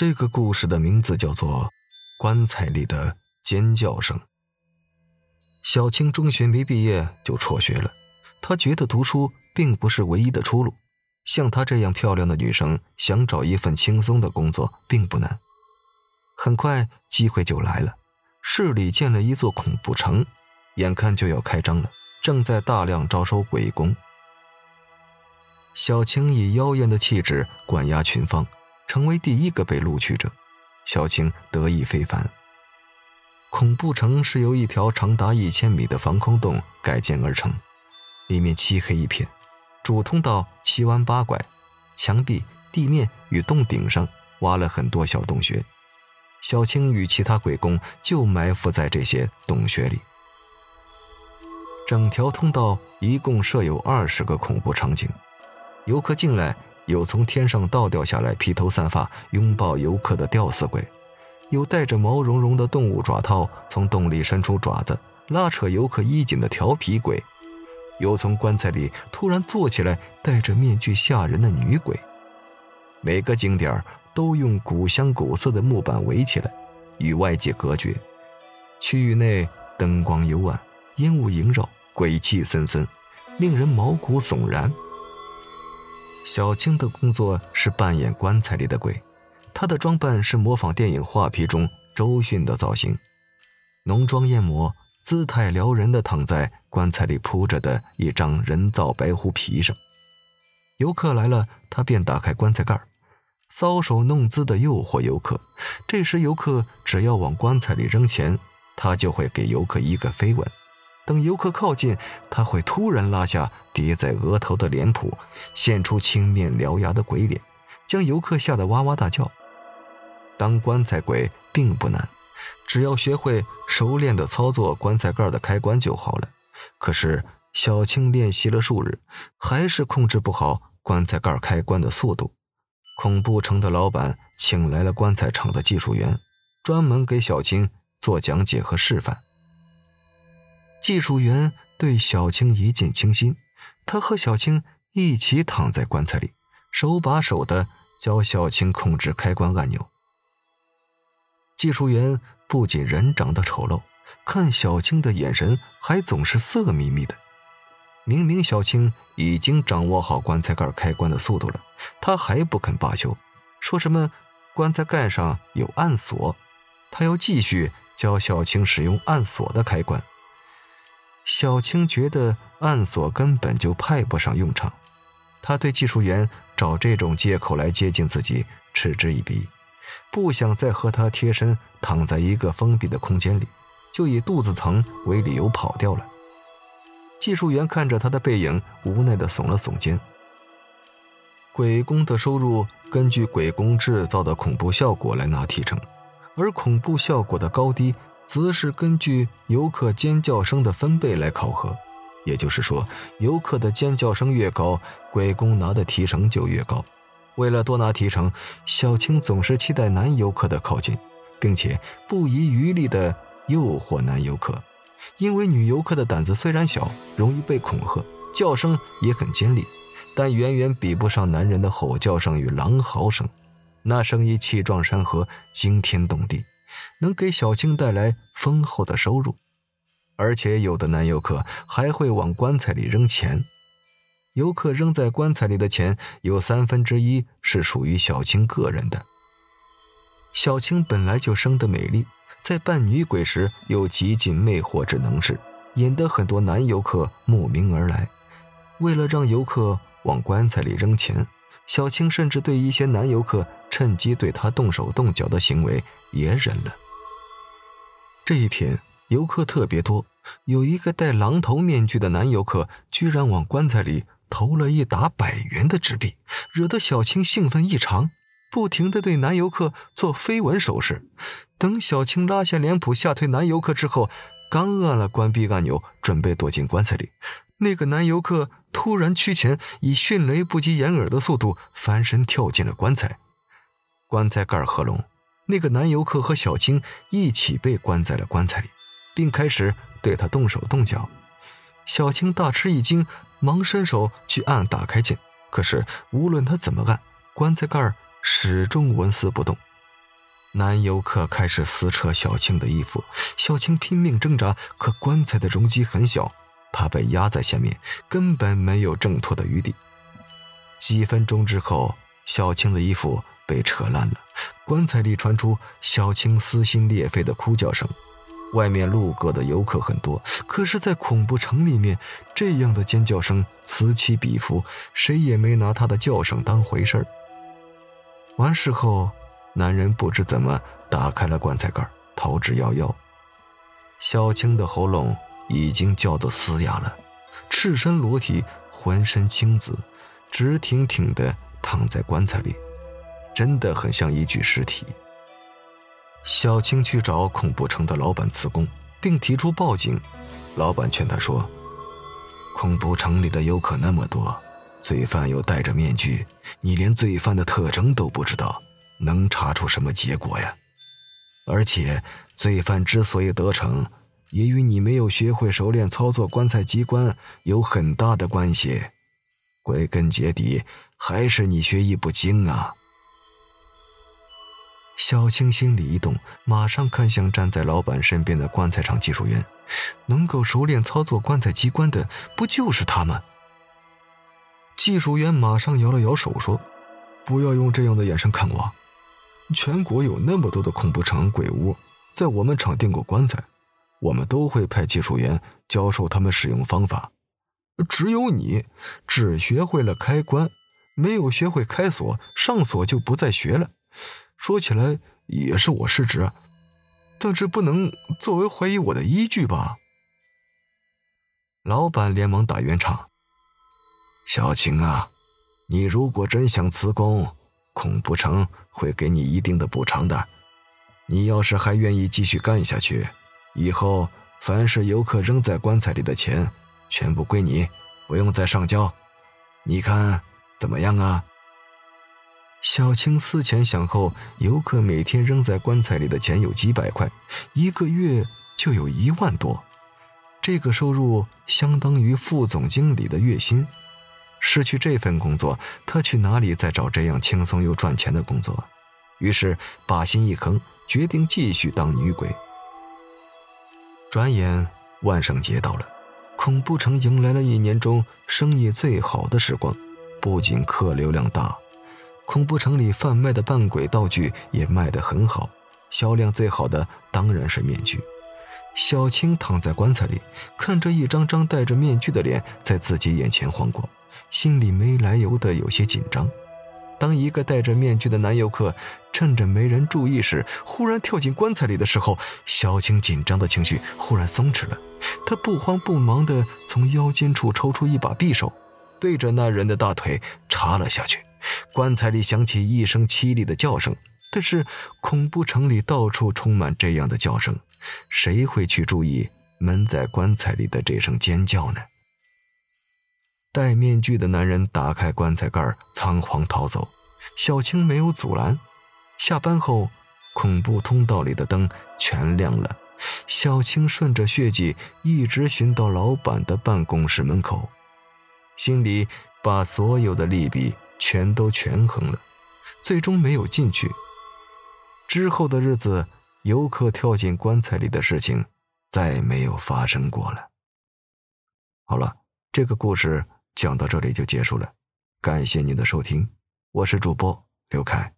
这个故事的名字叫做《棺材里的尖叫声》。小青中学没毕业就辍学了，她觉得读书并不是唯一的出路。像她这样漂亮的女生，想找一份轻松的工作并不难。很快机会就来了，市里建了一座恐怖城，眼看就要开张了，正在大量招收鬼工。小青以妖艳的气质冠压群芳。成为第一个被录取者，小青得意非凡。恐怖城是由一条长达一千米的防空洞改建而成，里面漆黑一片，主通道七弯八拐，墙壁、地面与洞顶上挖了很多小洞穴。小青与其他鬼工就埋伏在这些洞穴里。整条通道一共设有二十个恐怖场景，游客进来。有从天上倒掉下来、披头散发拥抱游客的吊死鬼，有带着毛茸茸的动物爪套从洞里伸出爪子拉扯游客衣襟的调皮鬼，有从棺材里突然坐起来戴着面具吓人的女鬼。每个景点都用古香古色的木板围起来，与外界隔绝。区域内灯光幽暗，烟雾萦绕，鬼气森森，令人毛骨悚然。小青的工作是扮演棺材里的鬼，她的装扮是模仿电影《画皮》中周迅的造型，浓妆艳抹，姿态撩人的躺在棺材里铺着的一张人造白狐皮上。游客来了，他便打开棺材盖搔首弄姿的诱惑游客。这时，游客只要往棺材里扔钱，他就会给游客一个飞吻。等游客靠近，他会突然拉下叠在额头的脸谱，现出青面獠牙的鬼脸，将游客吓得哇哇大叫。当棺材鬼并不难，只要学会熟练的操作棺材盖的开关就好了。可是小青练习了数日，还是控制不好棺材盖开关的速度。恐怖城的老板请来了棺材厂的技术员，专门给小青做讲解和示范。技术员对小青一见倾心，他和小青一起躺在棺材里，手把手的教小青控制开关按钮。技术员不仅人长得丑陋，看小青的眼神还总是色眯眯的。明明小青已经掌握好棺材盖开关的速度了，他还不肯罢休，说什么棺材盖上有暗锁，他要继续教小青使用暗锁的开关。小青觉得暗锁根本就派不上用场，他对技术员找这种借口来接近自己嗤之以鼻，不想再和他贴身躺在一个封闭的空间里，就以肚子疼为理由跑掉了。技术员看着他的背影，无奈地耸了耸肩。鬼工的收入根据鬼工制造的恐怖效果来拿提成，而恐怖效果的高低。则是根据游客尖叫声的分贝来考核，也就是说，游客的尖叫声越高，鬼工拿的提成就越高。为了多拿提成，小青总是期待男游客的靠近，并且不遗余力地诱惑男游客。因为女游客的胆子虽然小，容易被恐吓，叫声也很尖利，但远远比不上男人的吼叫声与狼嚎声，那声音气壮山河，惊天动地。能给小青带来丰厚的收入，而且有的男游客还会往棺材里扔钱。游客扔在棺材里的钱有三分之一是属于小青个人的。小青本来就生得美丽，在扮女鬼时又极尽魅惑之能事，引得很多男游客慕名而来。为了让游客往棺材里扔钱，小青甚至对一些男游客趁机对她动手动脚的行为也忍了。这一天游客特别多，有一个戴狼头面具的男游客居然往棺材里投了一沓百元的纸币，惹得小青兴奋异常，不停地对男游客做飞吻手势。等小青拉下脸谱吓退男游客之后，刚按了关闭按钮，准备躲进棺材里，那个男游客突然趋前，以迅雷不及掩耳的速度翻身跳进了棺材，棺材盖合拢。那个男游客和小青一起被关在了棺材里，并开始对他动手动脚。小青大吃一惊，忙伸手去按打开键，可是无论他怎么按，棺材盖始终纹丝不动。男游客开始撕扯小青的衣服，小青拼命挣扎，可棺材的容积很小，他被压在下面，根本没有挣脱的余地。几分钟之后，小青的衣服被扯烂了，棺材里传出小青撕心裂肺的哭叫声。外面路过的游客很多，可是，在恐怖城里面，这样的尖叫声此起彼伏，谁也没拿他的叫声当回事儿。完事后，男人不知怎么打开了棺材盖，逃之夭夭。小青的喉咙已经叫得嘶哑了，赤身裸体，浑身青紫，直挺挺地躺在棺材里，真的很像一具尸体。小青去找恐怖城的老板辞工，并提出报警。老板劝他说：“恐怖城里的游客那么多，罪犯又戴着面具，你连罪犯的特征都不知道，能查出什么结果呀？而且，罪犯之所以得逞，也与你没有学会熟练操作棺材机关有很大的关系。归根结底，还是你学艺不精啊！”小青心里一动，马上看向站在老板身边的棺材厂技术员，能够熟练操作棺材机关的，不就是他吗？技术员马上摇了摇手说：“不要用这样的眼神看我。全国有那么多的恐怖城鬼屋，在我们厂订过棺材，我们都会派技术员教授他们使用方法。只有你，只学会了开关，没有学会开锁，上锁就不再学了。”说起来也是我失职，但这不能作为怀疑我的依据吧？老板连忙打圆场：“小青啊，你如果真想辞工，恐不成会给你一定的补偿的。你要是还愿意继续干下去，以后凡是游客扔在棺材里的钱，全部归你，不用再上交。你看怎么样啊？”小青思前想后，游客每天扔在棺材里的钱有几百块，一个月就有一万多，这个收入相当于副总经理的月薪。失去这份工作，他去哪里再找这样轻松又赚钱的工作？于是把心一横，决定继续当女鬼。转眼万圣节到了，恐怖城迎来了一年中生意最好的时光，不仅客流量大。恐怖城里贩卖的扮鬼道具也卖得很好，销量最好的当然是面具。小青躺在棺材里，看着一张张戴着面具的脸在自己眼前晃过，心里没来由的有些紧张。当一个戴着面具的男游客趁着没人注意时，忽然跳进棺材里的时候，小青紧张的情绪忽然松弛了。她不慌不忙地从腰间处抽出一把匕首，对着那人的大腿插了下去。棺材里响起一声凄厉的叫声，但是恐怖城里到处充满这样的叫声，谁会去注意闷在棺材里的这声尖叫呢？戴面具的男人打开棺材盖，仓皇逃走。小青没有阻拦。下班后，恐怖通道里的灯全亮了。小青顺着血迹一直寻到老板的办公室门口，心里把所有的利弊。全都权衡了，最终没有进去。之后的日子，游客跳进棺材里的事情再没有发生过了。好了，这个故事讲到这里就结束了，感谢您的收听，我是主播刘凯。